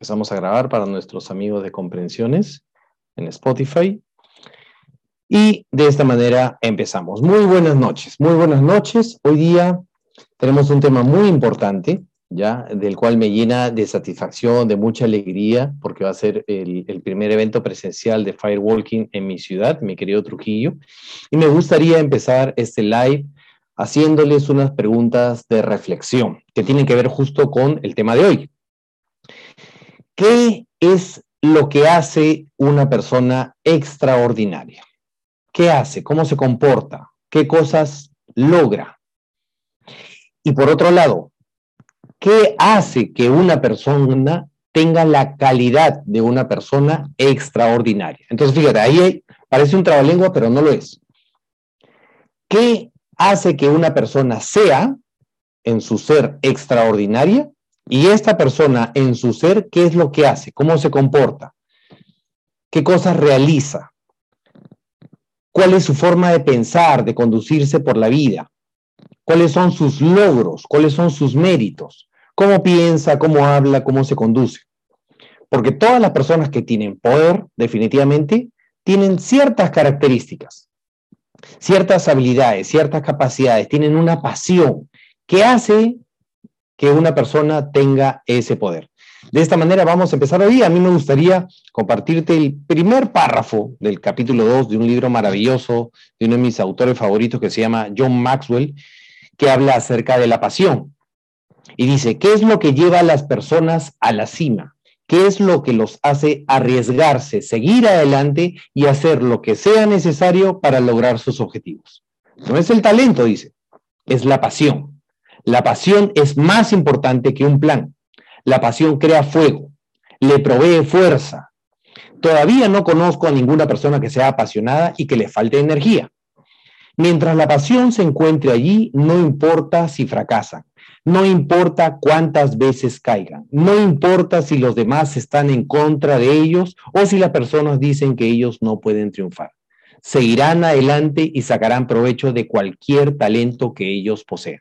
Empezamos a grabar para nuestros amigos de comprensiones en Spotify. Y de esta manera empezamos. Muy buenas noches, muy buenas noches. Hoy día tenemos un tema muy importante, ya, del cual me llena de satisfacción, de mucha alegría, porque va a ser el, primer evento presencial de Firewalking en mi ciudad, mi querido Trujillo. Y me gustaría empezar este live haciéndoles unas preguntas de reflexión que tienen que ver justo con el tema de hoy. ¿Qué es lo que hace una persona extraordinaria? ¿Qué hace? ¿Cómo se comporta? ¿Qué cosas logra? Y por otro lado, ¿qué hace que una persona tenga la calidad de una persona extraordinaria? Entonces, fíjate, ahí parece un trabalengua, pero no lo es. ¿Qué hace que una persona sea en su ser extraordinaria y esta persona en su ser, ¿qué es lo que hace? ¿Cómo se comporta? ¿Qué cosas realiza? ¿Cuál es su forma de pensar, de conducirse por la vida? ¿Cuáles son sus logros? ¿Cuáles son sus méritos? ¿Cómo piensa? ¿Cómo habla? ¿Cómo se conduce? Porque todas las personas que tienen poder, definitivamente, tienen ciertas características ciertas habilidades, ciertas capacidades, tienen una pasión que hace que una persona tenga ese poder. De esta manera vamos a empezar hoy. A mí me gustaría compartirte el primer párrafo del capítulo 2 de un libro maravilloso de uno de mis autores favoritos que se llama John Maxwell, que habla acerca de la pasión. Y dice, ¿qué es lo que lleva a las personas a la cima? ¿Qué es lo que los hace arriesgarse, seguir adelante y hacer lo que sea necesario para lograr sus objetivos? No es el talento, dice, es la pasión. La pasión es más importante que un plan. La pasión crea fuego, le provee fuerza. Todavía no conozco a ninguna persona que sea apasionada y que le falte energía. Mientras la pasión se encuentre allí, no importa si fracasan, no importa cuántas veces caigan, no importa si los demás están en contra de ellos o si las personas dicen que ellos no pueden triunfar. Seguirán adelante y sacarán provecho de cualquier talento que ellos posean.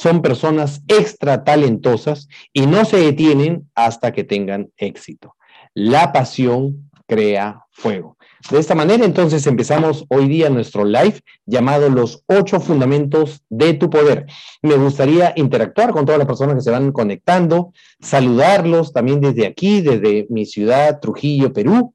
Son personas extra talentosas y no se detienen hasta que tengan éxito. La pasión crea fuego. De esta manera, entonces, empezamos hoy día nuestro live llamado Los ocho fundamentos de tu poder. Me gustaría interactuar con todas las personas que se van conectando, saludarlos también desde aquí, desde mi ciudad, Trujillo, Perú,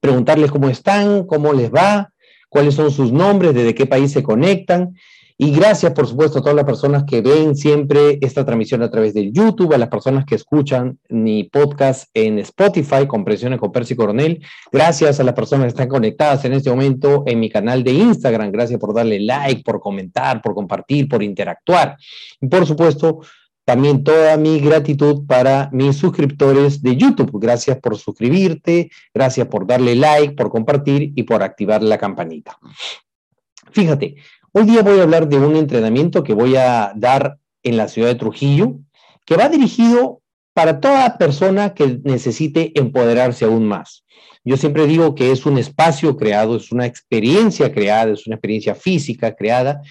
preguntarles cómo están, cómo les va, cuáles son sus nombres, desde qué país se conectan y gracias, por supuesto, a todas las personas que ven siempre esta transmisión a través del YouTube, a las personas que escuchan mi podcast en Spotify, Comprensiones con Percy Coronel. Gracias a las personas que están conectadas en este momento en mi canal de Instagram. Gracias por darle like, por comentar, por compartir, por interactuar. Y por supuesto, también toda mi gratitud para mis suscriptores de YouTube. Gracias por suscribirte, gracias por darle like, por compartir y por activar la campanita. Fíjate, Hoy día voy a hablar de un entrenamiento que voy a dar en la ciudad de Trujillo, que va dirigido para toda persona que necesite empoderarse aún más. Yo siempre digo que es un espacio creado, es una experiencia creada, es una experiencia física creada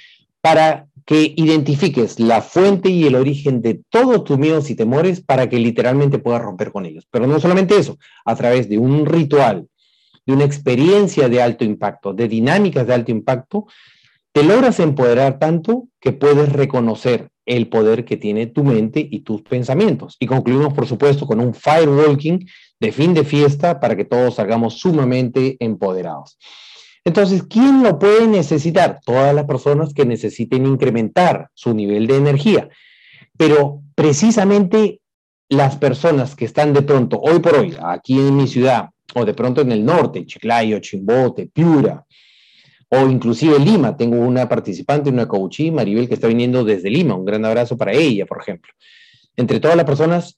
para que identifiques la fuente y el origen de todos tus miedos y temores para que literalmente puedas romper con ellos. Pero no solamente eso, a través de un ritual, de una experiencia de alto impacto, de dinámicas de alto impacto, te logras empoderar tanto que puedes reconocer el poder que tiene tu mente y tus pensamientos. Y concluimos, por supuesto, con un firewalking de fin de fiesta para que todos salgamos sumamente empoderados. Entonces, ¿quién lo puede necesitar? Todas las personas que necesiten incrementar su nivel de energía. Pero precisamente las personas que están de pronto, hoy por hoy, aquí en mi ciudad, o de pronto en el norte, Chiclayo, Chimbote, Piura, o inclusive Lima. Tengo una participante, una coachí, Maribel, que está viniendo desde Lima. Un gran abrazo para ella, por ejemplo. Entre todas las personas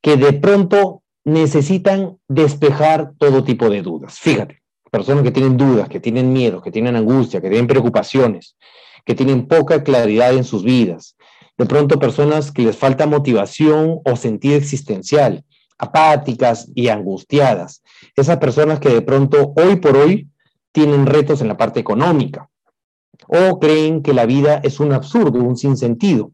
que de pronto necesitan despejar todo tipo de dudas. Fíjate, personas que tienen dudas, que tienen miedos, que tienen angustia, que tienen preocupaciones, que tienen poca claridad en sus vidas. De pronto personas que les falta motivación o sentido existencial, apáticas y angustiadas. Esas personas que de pronto hoy por hoy tienen retos en la parte económica o creen que la vida es un absurdo, un sinsentido.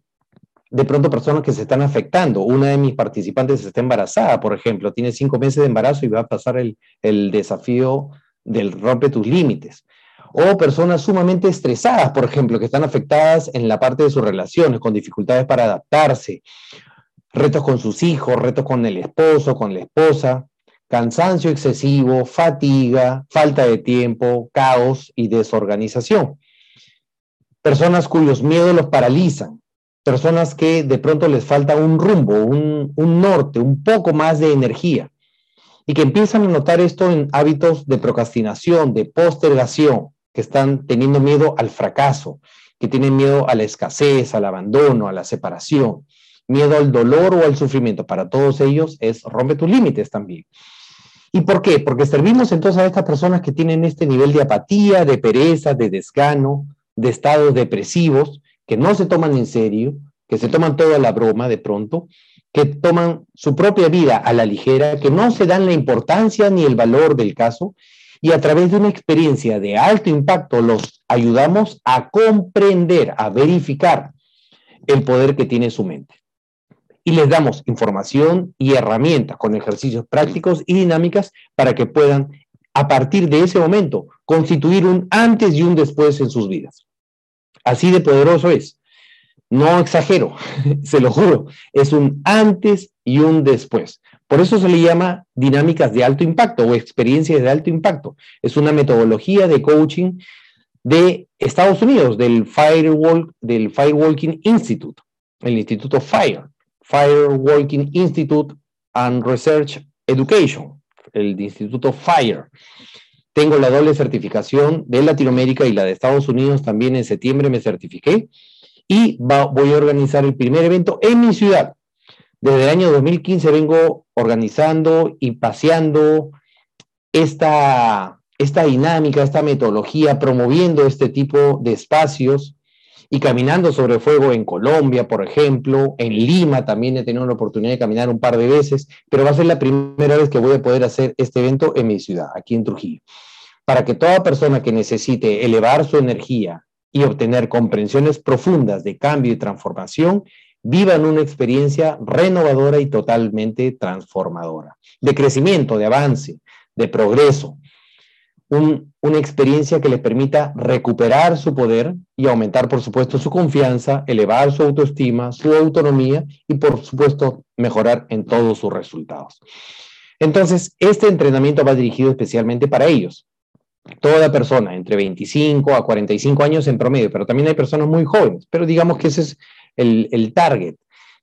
de pronto personas que se están afectando. Una de mis participantes está embarazada, por ejemplo, tiene cinco meses de embarazo y va a pasar el, el desafío del rompe tus límites. O personas sumamente estresadas, por ejemplo, que están afectadas en la parte de sus relaciones, con dificultades para adaptarse, retos con sus hijos, retos con el esposo, con la esposa, cansancio excesivo, fatiga, falta de tiempo, caos y desorganización. Personas cuyos miedos los paralizan, personas que de pronto les falta un rumbo, un, norte, un poco más de energía, y que empiezan a notar esto en hábitos de procrastinación, de postergación, que están teniendo miedo al fracaso, que tienen miedo a la escasez, al abandono, a la separación, miedo al dolor o al sufrimiento. Para todos ellos es rompe tus límites también. ¿Y por qué? Porque servimos entonces a estas personas que tienen este nivel de apatía, de pereza, de desgano, de estados depresivos, que no se toman en serio, que se toman toda la broma de pronto, que toman su propia vida a la ligera, que no se dan la importancia ni el valor del caso, y a través de una experiencia de alto impacto los ayudamos a comprender, a verificar el poder que tiene su mente. Y les damos información y herramientas con ejercicios prácticos y dinámicas para que puedan, a partir de ese momento, constituir un antes y un después en sus vidas. Así de poderoso es. No exagero, se lo juro. Es un antes y un después. Por eso se le llama dinámicas de alto impacto o experiencias de alto impacto. Es una metodología de coaching de Estados Unidos, del, Firewall, del Firewalking Institute, el Instituto FIRE, Firewalking Institute and Research Education, el Instituto FIRE. Tengo la doble certificación de Latinoamérica y la de Estados Unidos también en septiembre me certifiqué y voy a organizar el primer evento en mi ciudad. Desde el año 2015 vengo organizando y paseando esta, esta dinámica, esta metodología, promoviendo este tipo de espacios y caminando sobre fuego en Colombia, por ejemplo, en Lima también he tenido la oportunidad de caminar un par de veces, pero va a ser la primera vez que voy a poder hacer este evento en mi ciudad, aquí en Trujillo. Para que toda persona que necesite elevar su energía y obtener comprensiones profundas de cambio y transformación, vivan una experiencia renovadora y totalmente transformadora, de crecimiento, de avance, de progreso, una experiencia que les permita recuperar su poder y aumentar, por supuesto, su confianza, elevar su autoestima, su autonomía y, por supuesto, mejorar en todos sus resultados. Entonces, este entrenamiento va dirigido especialmente para ellos, toda persona entre 25 a 45 años en promedio, pero también hay personas muy jóvenes, pero digamos que ese es el, el target,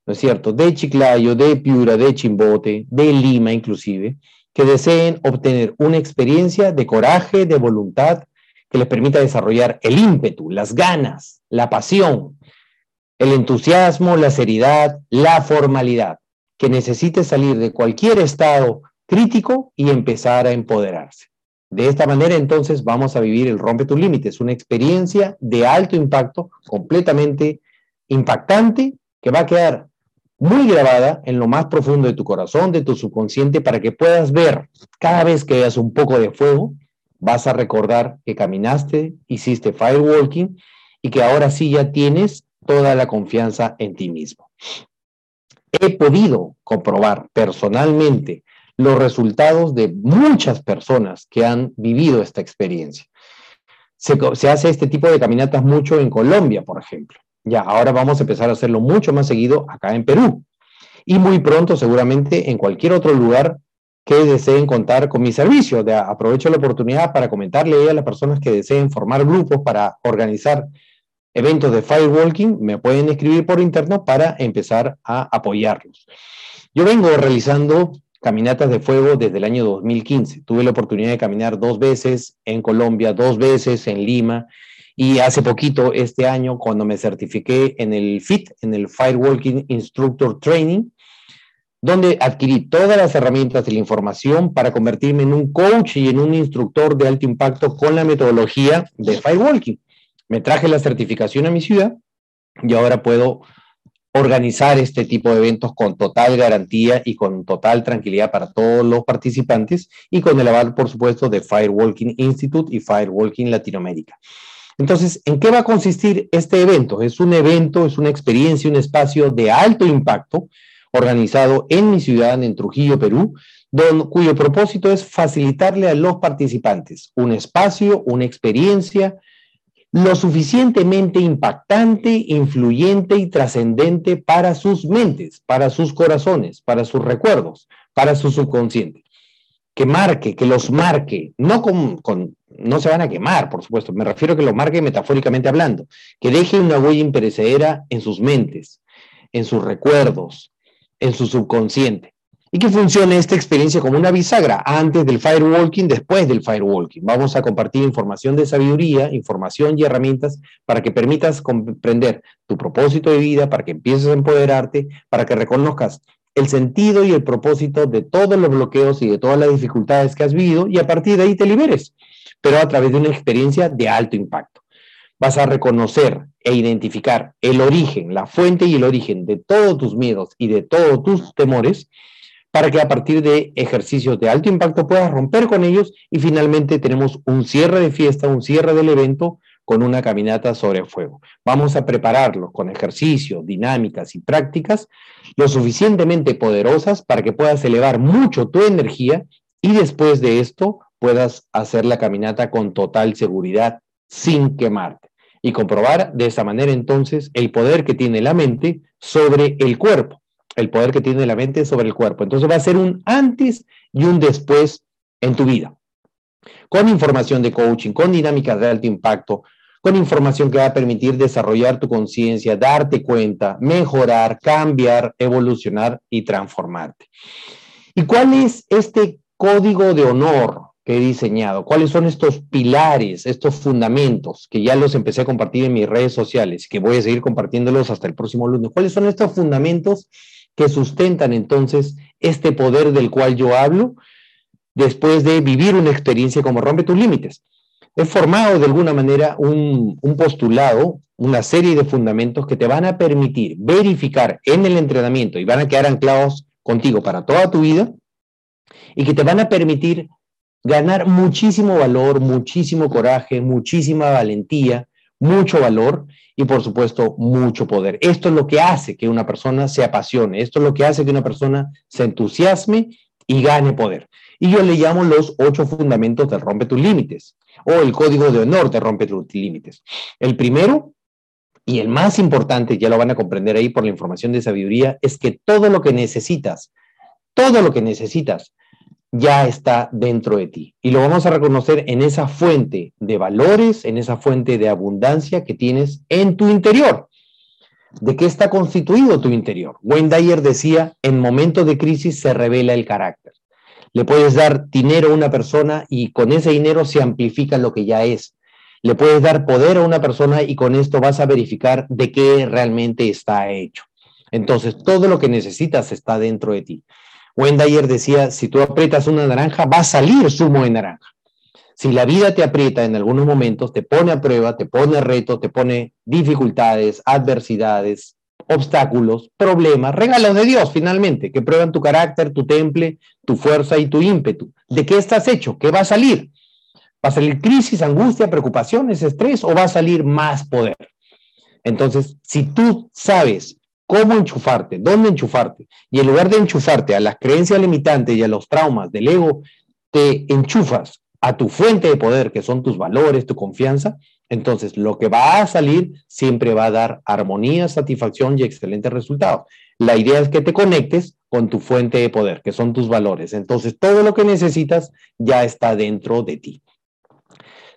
¿no es cierto? De Chiclayo, de Piura, de Chimbote, de Lima inclusive, que deseen obtener una experiencia de coraje, de voluntad, que les permita desarrollar el ímpetu, las ganas, la pasión, el entusiasmo, la seriedad, la formalidad, que necesite salir de cualquier estado crítico y empezar a empoderarse. De esta manera, entonces, vamos a vivir el Rompe tus Límites, una experiencia de alto impacto, completamente impactante, que va a quedar muy grabada en lo más profundo de tu corazón, de tu subconsciente, para que puedas ver cada vez que veas un poco de fuego, vas a recordar que caminaste, hiciste firewalking y que ahora sí ya tienes toda la confianza en ti mismo. He podido comprobar personalmente los resultados de muchas personas que han vivido esta experiencia. Se, hace este tipo de caminatas mucho en Colombia, por ejemplo. Ya, ahora vamos a empezar a hacerlo mucho más seguido acá en Perú. Y muy pronto, seguramente, en cualquier otro lugar que deseen contar con mi servicio. De, aprovecho la oportunidad para comentarle a las personas que deseen formar grupos para organizar eventos de firewalking, me pueden escribir por internet para empezar a apoyarlos. Yo vengo realizando caminatas de fuego desde el año 2015. Tuve la oportunidad de caminar dos veces en Colombia, dos veces en Lima y hace poquito, este año, cuando me certifiqué en el FIT, en el Firewalking Instructor Training, donde adquirí todas las herramientas de la información para convertirme en un coach y en un instructor de alto impacto con la metodología de Firewalking. Me traje la certificación a mi ciudad y ahora puedo organizar este tipo de eventos con total garantía y con total tranquilidad para todos los participantes y con el aval, por supuesto, de Firewalking Institute y Firewalking Latinoamérica. Entonces, ¿en qué va a consistir este evento? Es un evento, es una experiencia, un espacio de alto impacto organizado en mi ciudad, en Trujillo, Perú, cuyo propósito es facilitarle a los participantes un espacio, una experiencia lo suficientemente impactante, influyente y trascendente para sus mentes, para sus corazones, para sus recuerdos, para su subconsciente. Que marque, que los marque, no con, no se van a quemar, por supuesto, me refiero a que los marque metafóricamente hablando, que deje una huella imperecedera en sus mentes, en sus recuerdos, en su subconsciente. Y que funcione esta experiencia como una bisagra antes del firewalking, después del firewalking. Vamos a compartir información de sabiduría, información y herramientas para que permitas comprender tu propósito de vida, para que empieces a empoderarte, para que reconozcas el sentido y el propósito de todos los bloqueos y de todas las dificultades que has vivido y a partir de ahí te liberes, pero a través de una experiencia de alto impacto vas a reconocer e identificar el origen, la fuente y el origen de todos tus miedos y de todos tus temores, para que a partir de ejercicios de alto impacto puedas romper con ellos y finalmente tenemos un cierre de fiesta, un cierre del evento con una caminata sobre fuego. Vamos a prepararlo con ejercicios, dinámicas y prácticas lo suficientemente poderosas para que puedas elevar mucho tu energía y después de esto puedas hacer la caminata con total seguridad sin quemarte y comprobar de esa manera entonces el poder que tiene la mente sobre el cuerpo, el poder que tiene la mente sobre el cuerpo. Entonces va a ser un antes y un después en tu vida. Con información de coaching, con dinámicas de alto impacto, con información que va a permitir desarrollar tu conciencia, darte cuenta, mejorar, cambiar, evolucionar y transformarte. ¿Y cuál es este código de honor he diseñado, cuáles son estos pilares, estos fundamentos, que ya los empecé a compartir en mis redes sociales, que voy a seguir compartiéndolos hasta el próximo lunes. ¿Cuáles son estos fundamentos que sustentan entonces este poder del cual yo hablo después de vivir una experiencia como rompe tus límites? He formado de alguna manera un, un postulado, una serie de fundamentos que te van a permitir verificar en el entrenamiento y van a quedar anclados contigo para toda tu vida y que te van a permitir ganar muchísimo valor, muchísimo coraje, muchísima valentía, mucho valor y por supuesto mucho poder. Esto es lo que hace que una persona se apasione, esto es lo que hace que una persona se entusiasme y gane poder. Y yo le llamo los ocho fundamentos de rompe tus límites o el código de honor de rompe tus límites. El primero y el más importante, ya lo van a comprender ahí por la información de sabiduría, es que todo lo que necesitas, todo lo que necesitas ya está dentro de ti. Y lo vamos a reconocer en esa fuente de valores, en esa fuente de abundancia que tienes en tu interior. ¿De qué está constituido tu interior? Wayne decía, en momentos de crisis se revela el carácter. Le puedes dar dinero a una persona y con ese dinero se amplifica lo que ya es. Le puedes dar poder a una persona y con esto vas a verificar de qué realmente está hecho. Entonces, todo lo que necesitas está dentro de ti. Wendayer decía, si tú aprietas una naranja, va a salir zumo de naranja. Si la vida te aprieta en algunos momentos, te pone a prueba, te pone reto, te pone dificultades, adversidades, obstáculos, problemas, regalos de Dios finalmente, que prueban tu carácter, tu temple, tu fuerza y tu ímpetu. ¿De qué estás hecho? ¿Qué va a salir? ¿Va a salir crisis, angustia, preocupaciones, estrés o va a salir más poder? Entonces, si tú sabes cómo enchufarte, dónde enchufarte. Y en lugar de enchufarte a las creencias limitantes y a los traumas del ego, te enchufas a tu fuente de poder, que son tus valores, tu confianza, entonces lo que va a salir siempre va a dar armonía, satisfacción y excelentes resultados. La idea es que te conectes con tu fuente de poder, que son tus valores. Entonces todo lo que necesitas ya está dentro de ti.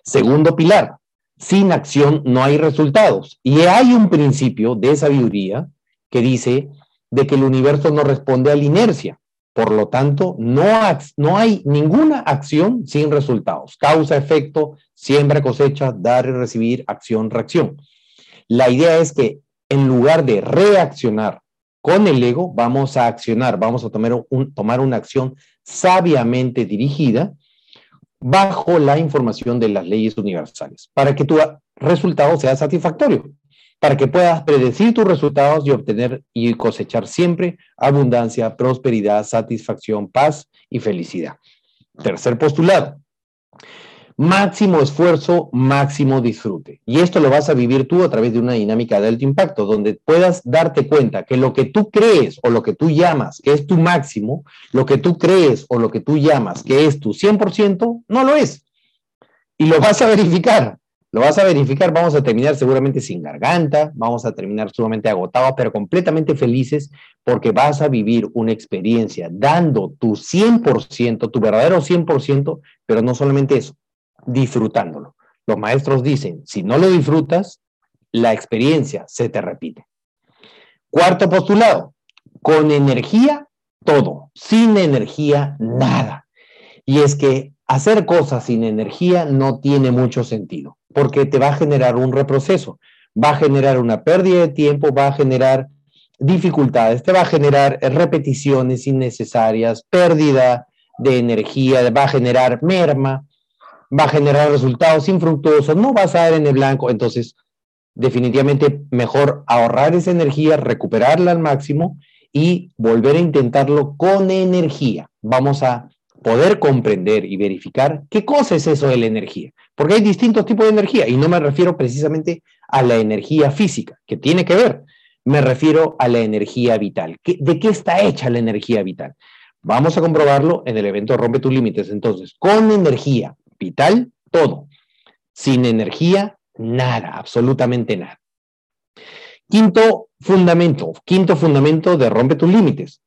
Segundo pilar, sin acción no hay resultados. Y hay un principio de sabiduría que dice de que el universo no responde a la inercia. Por lo tanto, no, no hay ninguna acción sin resultados. Causa, efecto, siembra, cosecha, dar y recibir, acción, reacción. La idea es que en lugar de reaccionar con el ego, vamos a accionar, vamos a tomar, tomar una acción sabiamente dirigida bajo la información de las leyes universales para que tu resultado sea satisfactorio para que puedas predecir tus resultados y obtener y cosechar siempre abundancia, prosperidad, satisfacción, paz y felicidad. Tercer postulado. máximo esfuerzo, máximo disfrute. Y esto lo vas a vivir tú a través de una dinámica de alto impacto, donde puedas darte cuenta que lo que tú crees o lo que tú llamas que es tu máximo, lo que tú crees o lo que tú llamas que es tu 100%, no lo es. Y lo vas a verificar. Lo vas a verificar, vamos a terminar seguramente sin garganta, vamos a terminar sumamente agotados, pero completamente felices porque vas a vivir una experiencia dando tu 100%, tu verdadero 100%, pero no solamente eso, disfrutándolo. Los maestros dicen, si no lo disfrutas, la experiencia se te repite. Cuarto postulado, con energía, todo, sin energía, nada. Y es que hacer cosas sin energía no tiene mucho sentido porque te va a generar un reproceso, va a generar una pérdida de tiempo, va a generar dificultades, te va a generar repeticiones innecesarias, pérdida de energía, va a generar merma, va a generar resultados infructuosos, no vas a dar en el blanco, entonces definitivamente mejor ahorrar esa energía, recuperarla al máximo y volver a intentarlo con energía. Vamos a poder comprender y verificar qué cosa es eso de la energía. Porque hay distintos tipos de energía y no me refiero precisamente a la energía física, que tiene que ver. Me refiero a la energía vital. ¿De qué está hecha la energía vital? Vamos a comprobarlo en el evento Rompe tus límites. Entonces, con energía vital, todo. Sin energía, nada, absolutamente nada. Quinto fundamento, quinto fundamento de Rompe tus límites.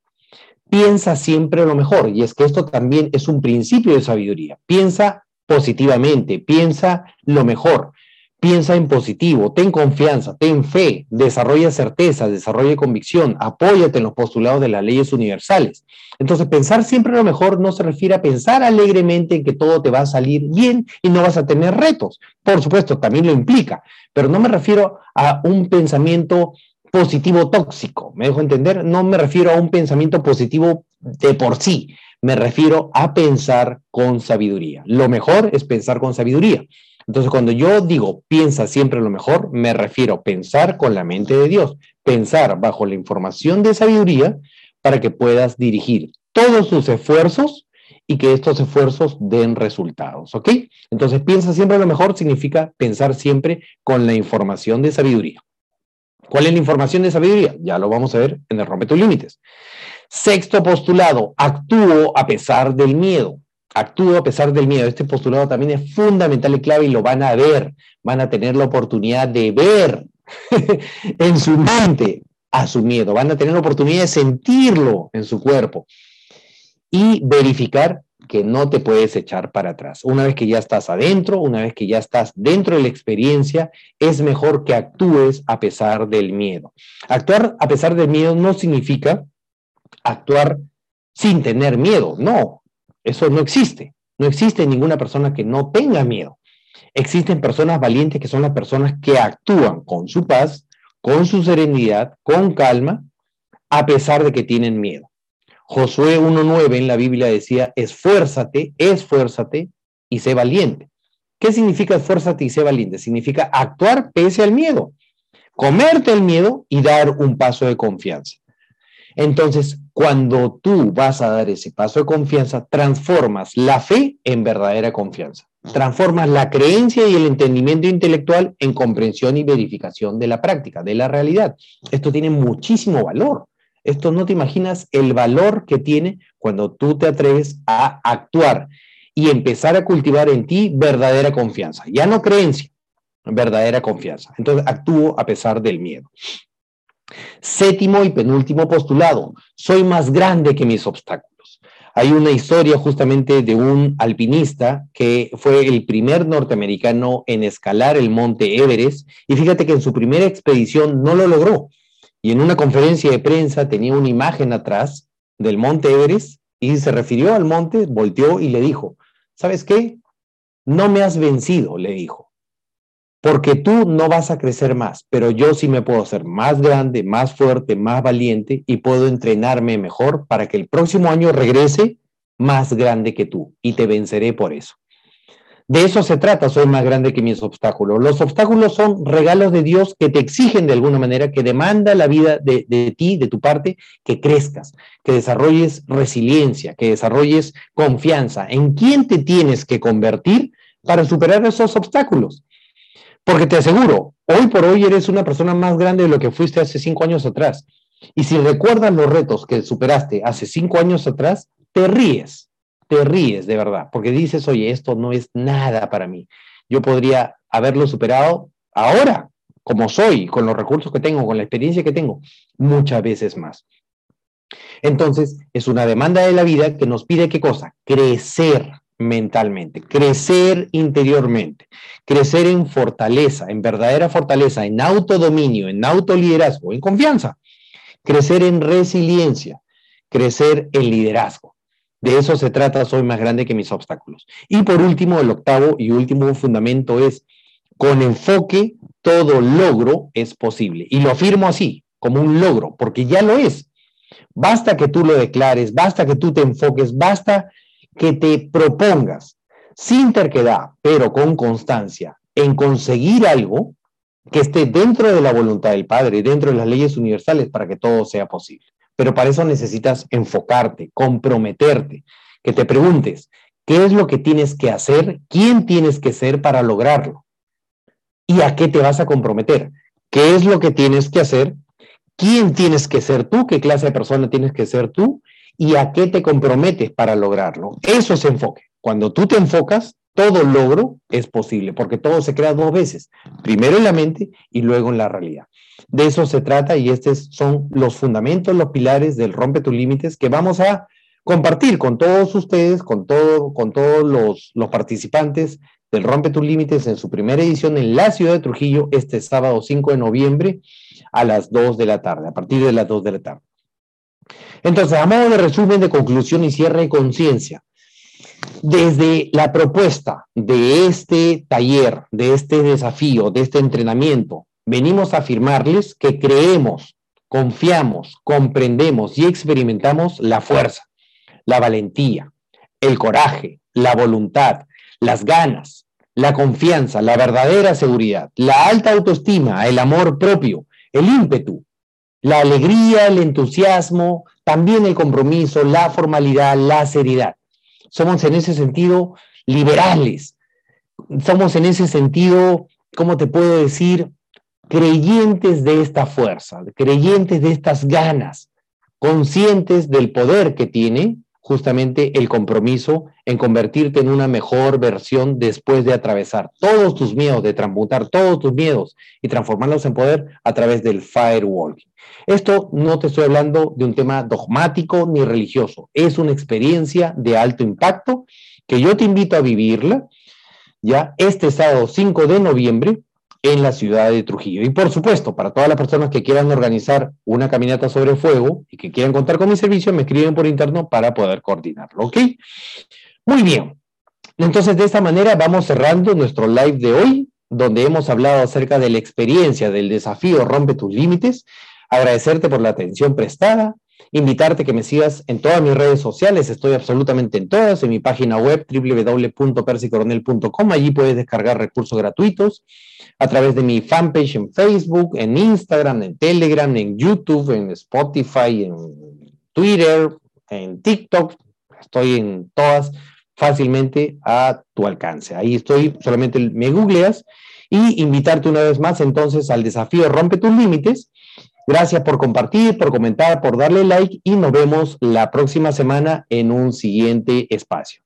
Piensa siempre lo mejor. Y es que esto también es un principio de sabiduría. Piensa positivamente, piensa lo mejor, piensa en positivo, ten confianza, ten fe, desarrolla certeza, desarrolla convicción, apóyate en los postulados de las leyes universales. Entonces, pensar siempre lo mejor no se refiere a pensar alegremente en que todo te va a salir bien y no vas a tener retos. Por supuesto, también lo implica, pero no me refiero a un pensamiento positivo tóxico, ¿me dejo entender? No me refiero a un pensamiento positivo de por sí, me refiero a pensar con sabiduría. Lo mejor es pensar con sabiduría. Entonces, cuando yo digo piensa siempre lo mejor, me refiero a pensar con la mente de Dios, pensar bajo la información de sabiduría para que puedas dirigir todos tus esfuerzos y que estos esfuerzos den resultados, ¿ok? Entonces, piensa siempre lo mejor significa pensar siempre con la información de sabiduría. ¿Cuál es la información de sabiduría? Ya lo vamos a ver en el Rompe tus Límites. Sexto postulado, actúo a pesar del miedo. Actúo a pesar del miedo. Este postulado también es fundamental y clave y lo van a ver. Van a tener la oportunidad de ver en su mente a su miedo. Van a tener la oportunidad de sentirlo en su cuerpo y verificar que no te puedes echar para atrás. Una vez que ya estás adentro, una vez que ya estás dentro de la experiencia, es mejor que actúes a pesar del miedo. Actuar a pesar del miedo no significa actuar sin tener miedo. No, eso no existe. No existe ninguna persona que no tenga miedo. Existen personas valientes que son las personas que actúan con su paz, con su serenidad, con calma, a pesar de que tienen miedo. Josué 1.9 en la Biblia decía, esfuérzate, esfuérzate y sé valiente. ¿Qué significa esfuérzate y sé valiente? Significa actuar pese al miedo, comerte el miedo y dar un paso de confianza. Entonces, cuando tú vas a dar ese paso de confianza, transformas la fe en verdadera confianza. Transformas la creencia y el entendimiento intelectual en comprensión y verificación de la práctica, de la realidad. Esto tiene muchísimo valor. Esto no te imaginas el valor que tiene cuando tú te atreves a actuar y empezar a cultivar en ti verdadera confianza. Ya no creencia, verdadera confianza. Entonces actúo a pesar del miedo. Séptimo y penúltimo postulado, soy más grande que mis obstáculos. Hay una historia justamente de un alpinista que fue el primer norteamericano en escalar el monte Everest y fíjate que en su primera expedición no lo logró. Y en una conferencia de prensa tenía una imagen atrás del monte Everest y se refirió al monte, volteó y le dijo, ¿sabes qué? No me has vencido, le dijo porque tú no vas a crecer más, pero yo sí me puedo hacer más grande, más fuerte, más valiente y puedo entrenarme mejor para que el próximo año regrese más grande que tú y te venceré por eso. De eso se trata, soy más grande que mis obstáculos. Los obstáculos son regalos de Dios que te exigen de alguna manera, que demanda la vida de, de, ti, de tu parte, que crezcas, que desarrolles resiliencia, que desarrolles confianza. ¿En quién te tienes que convertir para superar esos obstáculos. Porque te aseguro, hoy por hoy eres una persona más grande de lo que fuiste hace cinco años atrás. Y si recuerdas los retos que superaste hace cinco años atrás, te ríes, te ríes de verdad, porque dices, oye, esto no es nada para mí. Yo podría haberlo superado ahora, como soy, con los recursos que tengo, con la experiencia que tengo, muchas veces más. Entonces, es una demanda de la vida que nos pide qué cosa? Crecer mentalmente, crecer interiormente, crecer en fortaleza, en verdadera fortaleza, en autodominio, en autoliderazgo, en confianza, crecer en resiliencia, crecer en liderazgo. De eso se trata, soy más grande que mis obstáculos. Y por último, el octavo y último fundamento es, con enfoque, todo logro es posible. Y lo afirmo así, como un logro, porque ya lo es. Basta que tú lo declares, basta que tú te enfoques, basta que te propongas sin terquedad, pero con constancia, en conseguir algo que esté dentro de la voluntad del Padre, dentro de las leyes universales para que todo sea posible. Pero para eso necesitas enfocarte, comprometerte, que te preguntes, ¿qué es lo que tienes que hacer? ¿Quién tienes que ser para lograrlo? ¿Y a qué te vas a comprometer? ¿Qué es lo que tienes que hacer? ¿Quién tienes que ser tú? ¿Qué clase de persona tienes que ser tú? ¿Y a qué te comprometes para lograrlo? Eso es enfoque. Cuando tú te enfocas, todo logro es posible, porque todo se crea dos veces, primero en la mente y luego en la realidad. De eso se trata y estos son los fundamentos, los pilares del Rompe tus Límites que vamos a compartir con todos ustedes, con, todo, con todos los, participantes del Rompe tus Límites en su primera edición en la ciudad de Trujillo este sábado 5 de noviembre a las 2 de la tarde, a partir de las 2 de la tarde. Entonces, a modo de resumen, de conclusión y cierre de conciencia, desde la propuesta de este taller, de este desafío, de este entrenamiento, venimos a afirmarles que creemos, confiamos, comprendemos y experimentamos la fuerza, la valentía, el coraje, la voluntad, las ganas, la confianza, la verdadera seguridad, la alta autoestima, el amor propio, el ímpetu, la alegría, el entusiasmo, también el compromiso, la formalidad, la seriedad. Somos en ese sentido liberales. Somos en ese sentido, ¿cómo te puedo decir? Creyentes de esta fuerza, creyentes de estas ganas, conscientes del poder que tiene justamente el compromiso en convertirte en una mejor versión después de atravesar todos tus miedos, de transmutar todos tus miedos y transformarlos en poder a través del firewalking. Esto no te estoy hablando de un tema dogmático ni religioso, es una experiencia de alto impacto que yo te invito a vivirla ya este sábado 5 de noviembre en la ciudad de Trujillo. Y por supuesto, para todas las personas que quieran organizar una caminata sobre fuego y que quieran contar con mi servicio, me escriben por interno para poder coordinarlo, ¿ok? Muy bien. Entonces, de esta manera vamos cerrando nuestro live de hoy, donde hemos hablado acerca de la experiencia del desafío Rompe tus límites. Agradecerte por la atención prestada, invitarte que me sigas en todas mis redes sociales, estoy absolutamente en todas, en mi página web www.persicoronel.com, allí puedes descargar recursos gratuitos a través de mi fanpage en Facebook, en Instagram, en Telegram, en YouTube, en Spotify, en Twitter, en TikTok, estoy en todas fácilmente a tu alcance. Ahí estoy, solamente me googleas y invitarte una vez más entonces al desafío Rompe tus límites Gracias por compartir, por comentar, por darle like y nos vemos la próxima semana en un siguiente espacio.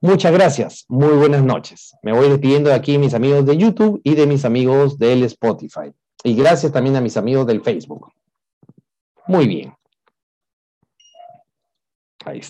Muchas gracias, muy buenas noches. Me voy despidiendo de aquí mis amigos de YouTube y de mis amigos del Spotify. Y gracias también a mis amigos del Facebook. Muy bien. Ahí está.